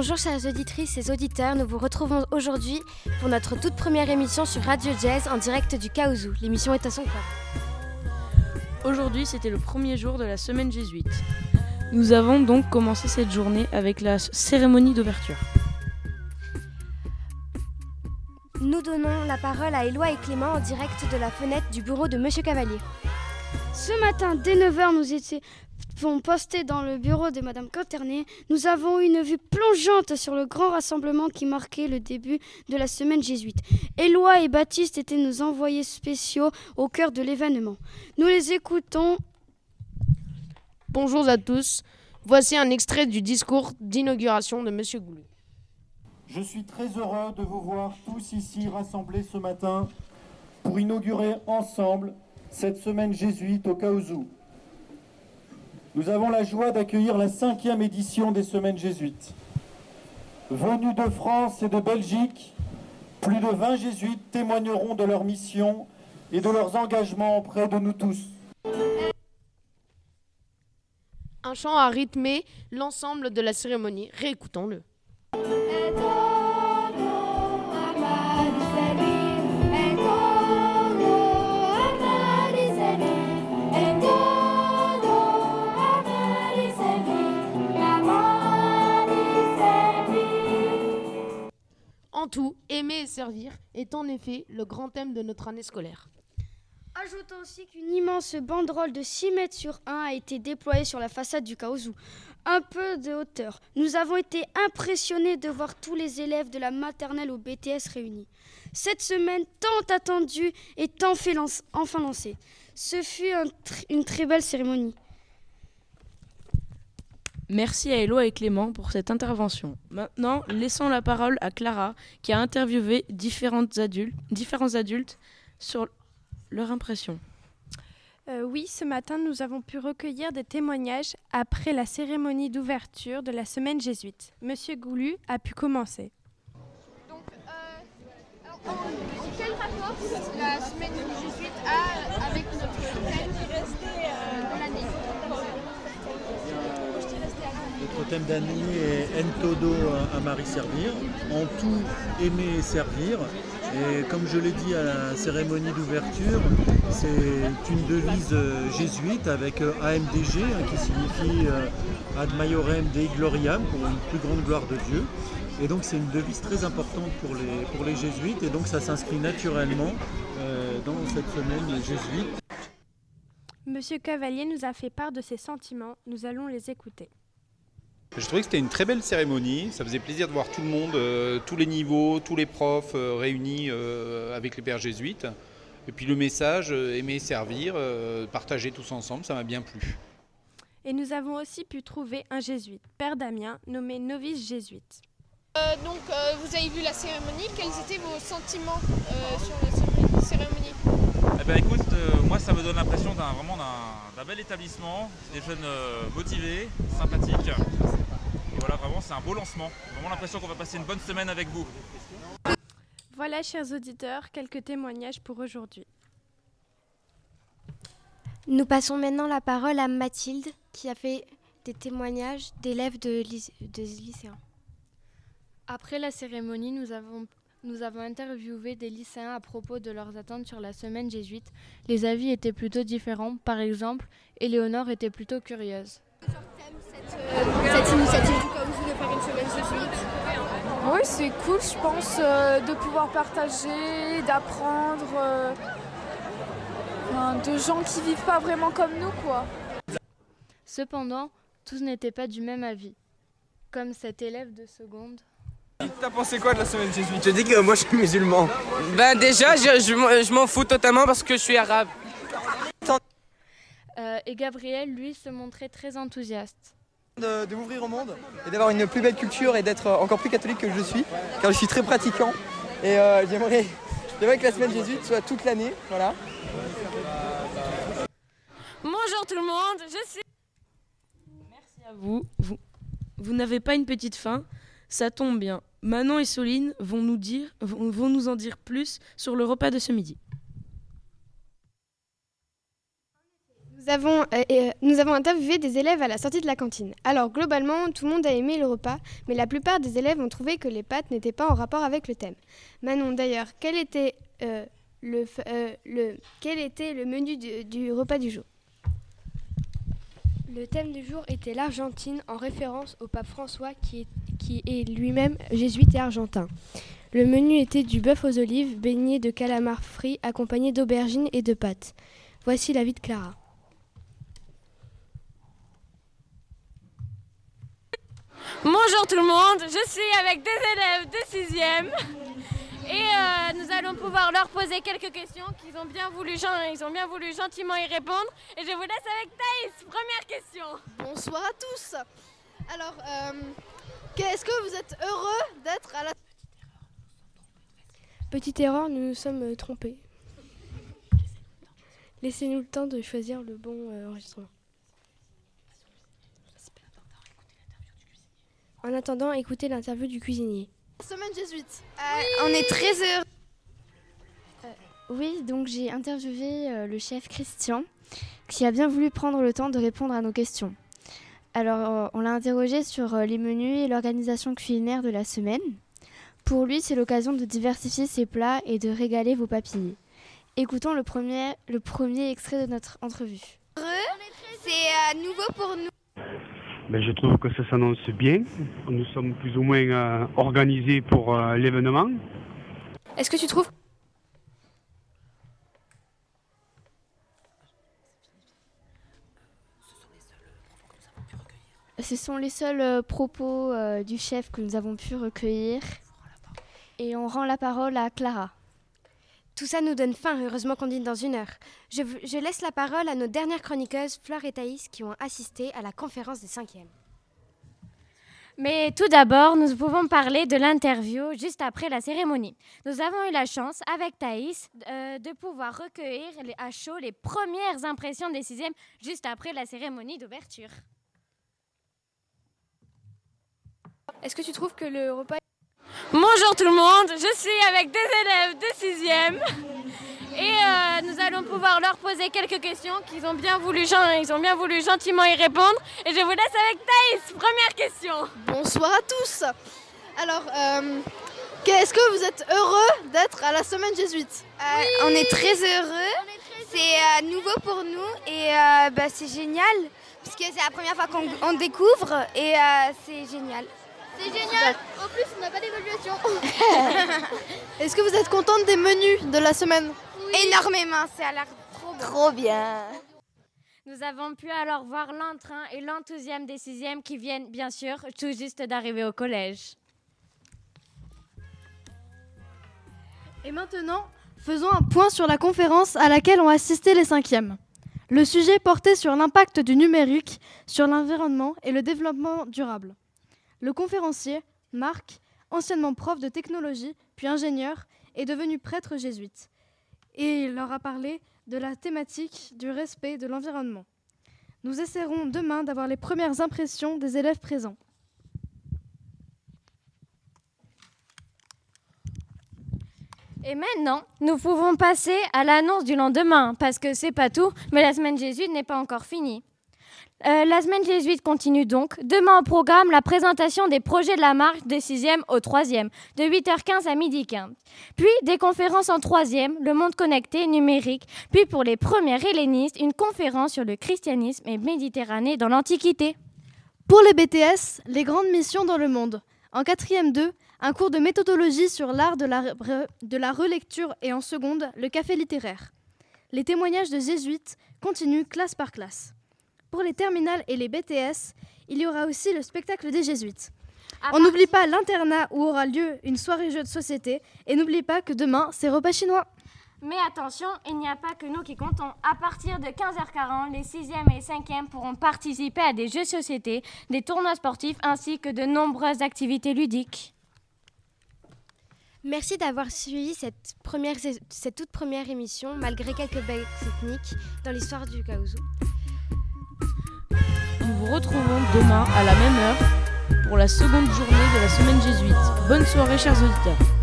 Bonjour chères auditrices et auditeurs, nous vous retrouvons aujourd'hui pour notre toute première émission sur Radio Jazz en direct du Kaouzou. L'émission est à son corps. Aujourd'hui, c'était le premier jour de la semaine jésuite. Nous avons donc commencé cette journée avec la cérémonie d'ouverture. Nous donnons la parole à Éloi et Clément en direct de la fenêtre du bureau de Monsieur Cavalier. Ce matin, dès 9h, nous étions postés dans le bureau de Madame Quinternet. Nous avons une vue plongeante sur le grand rassemblement qui marquait le début de la semaine jésuite. Éloi et Baptiste étaient nos envoyés spéciaux au cœur de l'événement. Nous les écoutons. Bonjour à tous. Voici un extrait du discours d'inauguration de Monsieur Goulou. Je suis très heureux de vous voir tous ici rassemblés ce matin pour inaugurer ensemble cette semaine jésuite au Kaouzou. Nous avons la joie d'accueillir la cinquième édition des semaines jésuites. Venus de France et de Belgique, plus de 20 jésuites témoigneront de leur mission et de leurs engagements auprès de nous tous. Un chant a rythmé l'ensemble de la cérémonie. Réécoutons-le. Et servir est en effet le grand thème de notre année scolaire. Ajoutons aussi qu'une immense banderole de 6 mètres sur 1 a été déployée sur la façade du Kaouzou. Un peu de hauteur. Nous avons été impressionnés de voir tous les élèves de la maternelle au BTS réunis. Cette semaine tant attendue fait enfin lancée. Ce fut une très belle cérémonie. Merci à Eloi et Clément pour cette intervention. Maintenant, laissons la parole à Clara qui a interviewé différentes adultes, différents adultes sur leur impression. Euh, oui, ce matin, nous avons pu recueillir des témoignages après la cérémonie d'ouverture de la semaine jésuite. Monsieur Goulu a pu commencer. Donc, euh, quel rapport la semaine jésuite a avec notre thème de l'année Notre thème d'année est Entodo à Marie servir, en tout aimer et servir. Et comme je l'ai dit à la cérémonie d'ouverture, c'est une devise jésuite avec AMDG hein, qui signifie Ad Maiorem Dei Gloriam pour une plus grande gloire de Dieu. Et donc c'est une devise très importante pour les, pour les jésuites et donc ça s'inscrit naturellement euh, dans cette semaine jésuite. Monsieur Cavalier nous a fait part de ses sentiments, nous allons les écouter. Je trouvais que c'était une très belle cérémonie. Ça faisait plaisir de voir tout le monde, euh, tous les niveaux, tous les profs euh, réunis euh, avec les pères jésuites. Et puis le message, aimer servir, partager tous ensemble, ça m'a bien plu. Et nous avons aussi pu trouver un jésuite, Père Damien, nommé novice jésuite. donc vous avez vu la cérémonie, quels étaient vos sentiments sur la cérémonie eh ben, écoute, moi ça me donne l'impression d'un vraiment d'un bel établissement, des jeunes motivés, sympathiques. C'est un beau lancement. Vraiment l'impression qu'on va passer une bonne semaine avec vous. Voilà, chers auditeurs, quelques témoignages pour aujourd'hui. Nous passons maintenant la parole à Mathilde qui a fait des témoignages d'élèves de, de lycéens. Après la cérémonie, nous avons nous avons interviewé des lycéens à propos de leurs attentes sur la semaine jésuite. Les avis étaient plutôt différents. Par exemple, Éléonore était plutôt curieuse. Cette, initiative du Kaouzou de faire une semaine jésuite Oui, c'est cool, je pense, euh, de pouvoir partager, d'apprendre euh, de gens qui vivent pas vraiment comme nous, quoi. Cependant, tous n'étaient pas du même avis. Comme cet élève de seconde. T'as pensé quoi de la semaine jésuite? Je dis que moi je suis musulman. Ben déjà, je, je, m'en fous totalement parce que je suis arabe. Euh, et Gabriel, lui, se montrait très enthousiaste. De, de m'ouvrir au monde et d'avoir une plus belle culture et d'être encore plus catholique que je suis, car je suis très pratiquant. Et euh, j'aimerais, que la semaine jésuite soit toute l'année. Voilà. Bonjour tout le monde, je suis. Merci à vous. Vous, vous n'avez pas une petite faim? Ça tombe bien. Manon et Soline vont nous, dire, vont nous en dire plus sur le repas de ce midi. Euh, euh, nous avons interviewé des élèves à la sortie de la cantine. Alors globalement, tout le monde a aimé le repas, mais la plupart des élèves ont trouvé que les pâtes n'étaient pas en rapport avec le thème. Manon, d'ailleurs, quel était, euh, le, menu du, repas du jour? Le thème du jour était l'Argentine en référence au pape François qui est, lui-même jésuite et argentin. Le menu était du bœuf aux olives, baigné de calamar frit accompagné d'aubergines et de pâtes. Voici la vie de Clara. Bonjour tout le monde, je suis avec des élèves de 6e et euh, nous allons pouvoir leur poser quelques questions qu'ils ont bien voulu, ils ont bien voulu gentiment y répondre. Et je vous laisse avec Thaïs. Première question. Bonsoir à tous. Alors, euh, est-ce que vous êtes heureux d'être à la... Petite erreur, nous nous sommes euh, trompés. Laissez-nous le temps de choisir le bon euh, enregistrement. En attendant, écoutez l'interview du cuisinier. semaine jésuite On est très heureux. Oui, donc j'ai interviewé euh, le chef Christian qui a bien voulu prendre le temps de répondre à nos questions. Alors, euh, on l'a interrogé sur euh, les menus et l'organisation culinaire de la semaine. Pour lui, c'est l'occasion de diversifier ses plats et de régaler vos papilles. Écoutons le premier, le premier extrait de notre entrevue. C'est euh, nouveau pour nous. Ben, je trouve que ça s'annonce bien. Nous sommes plus ou moins euh, organisés pour euh, l'événement. Est-ce que tu trouves Ce sont les seuls euh, propos euh, du chef que nous avons pu recueillir. Et on rend la parole à Clara. Tout ça nous donne faim, heureusement qu'on dîne dans une heure. Je, laisse la parole à nos dernières chroniqueuses, Fleur et Thaïs, qui ont assisté à la conférence des cinquièmes. Mais tout d'abord, nous pouvons parler de l'interview juste après la cérémonie. Nous avons eu la chance, avec Thaïs, euh, de pouvoir recueillir à chaud les premières impressions des sixièmes juste après la cérémonie d'ouverture. Est-ce que tu trouves que le repas Bonjour tout le monde, je suis avec des élèves de 6e et euh, nous allons pouvoir leur poser quelques questions qu'ils ont bien voulu, ils ont bien voulu gentiment y répondre. Et je vous laisse avec Thaïs. Première question. Bonsoir à tous. Alors, euh, est-ce que vous êtes heureux d'être à la semaine jésuite? Euh, On est très heureux. C'est euh, nouveau pour nous et euh, bah, c'est génial parce que c'est la première fois qu'on on découvre et euh, c'est génial. C'est génial. En plus, on n'a pas d'évaluation. Est-ce que vous êtes contente des menus de la semaine Énormément, ça a l'air trop, trop bien. Nous avons pu alors voir l'entrain et l'enthousiasme des sixièmes qui viennent, bien sûr, tout juste d'arriver au collège. Et maintenant, faisons un point sur la conférence à laquelle ont assisté les cinquièmes. Le sujet portait sur l'impact du numérique sur l'environnement et le développement durable. Le conférencier, Marc, anciennement prof de technologie puis ingénieur, est devenu prêtre jésuite. Et il leur a parlé de la thématique du respect de l'environnement. Nous essaierons demain d'avoir les premières impressions des élèves présents. Et maintenant, nous pouvons passer à l'annonce du lendemain, parce que c'est pas tout, mais la semaine jésuite n'est pas encore finie. Euh, la semaine jésuite continue donc. Demain au programme, la présentation des projets de la marche des 6e au 3e, de 8h15 à 12h15. Puis des conférences en 3e, le monde connecté, numérique. Puis pour les premières hellénistes, une conférence sur le christianisme et Méditerranée dans l'Antiquité. Pour les BTS, les grandes missions dans le monde. En quatrième 2, un cours de méthodologie sur l'art de la, de la relecture et en seconde, le café littéraire. Les témoignages de jésuites continuent classe par classe. Pour les terminales et les BTS, il y aura aussi le spectacle des jésuites. On n'oublie pas l'internat où aura lieu une soirée jeu de société et n'oublie pas que demain, c'est repas chinois. Mais attention, il n'y a pas que nous qui comptons. À partir de 15h40, les 6e et 5e pourront participer à des jeux de société, des tournois sportifs ainsi que de nombreuses activités ludiques. Merci d'avoir suivi cette, première, cette toute première émission, malgré quelques belles techniques, dans l'histoire du Kaouzou. Nous vous retrouvons demain à la même heure pour la seconde journée de la semaine jésuite. Bonne soirée chers auditeurs.